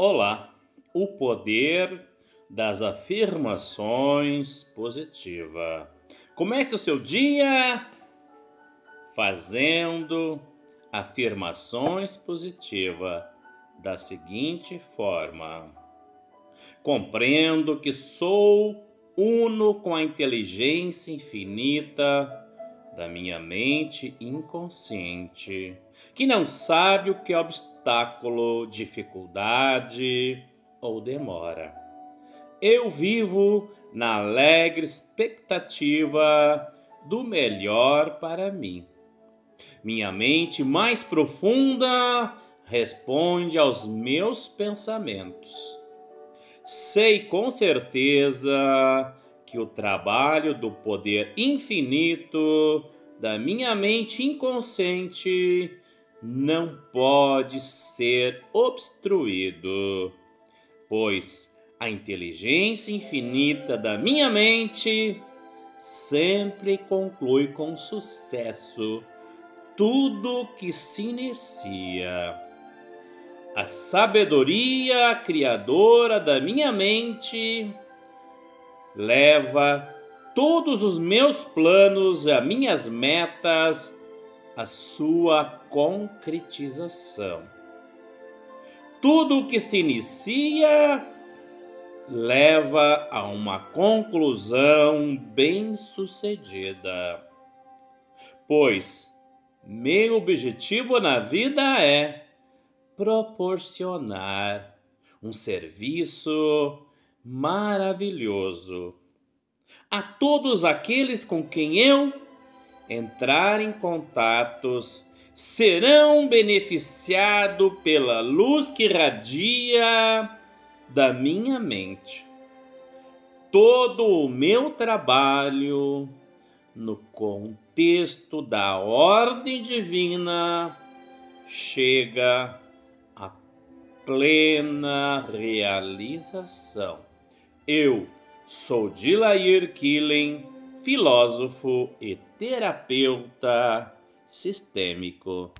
Olá, o poder das afirmações positiva. Comece o seu dia fazendo afirmações positivas da seguinte forma: Compreendo que sou uno com a inteligência infinita da minha mente inconsciente, que não sabe o que é obstáculo, dificuldade ou demora. Eu vivo na alegre expectativa do melhor para mim. Minha mente mais profunda responde aos meus pensamentos. Sei com certeza que o trabalho do poder infinito da minha mente inconsciente não pode ser obstruído, pois a inteligência infinita da minha mente sempre conclui com sucesso tudo que se inicia. A sabedoria criadora da minha mente leva todos os meus planos, as minhas metas, a sua concretização. Tudo o que se inicia leva a uma conclusão bem-sucedida. Pois meu objetivo na vida é proporcionar um serviço maravilhoso a todos aqueles com quem eu entrar em contatos serão beneficiados pela luz que radia da minha mente. Todo o meu trabalho no contexto da ordem divina chega à plena realização. Eu sou Dilair Killing, filósofo e terapeuta sistêmico.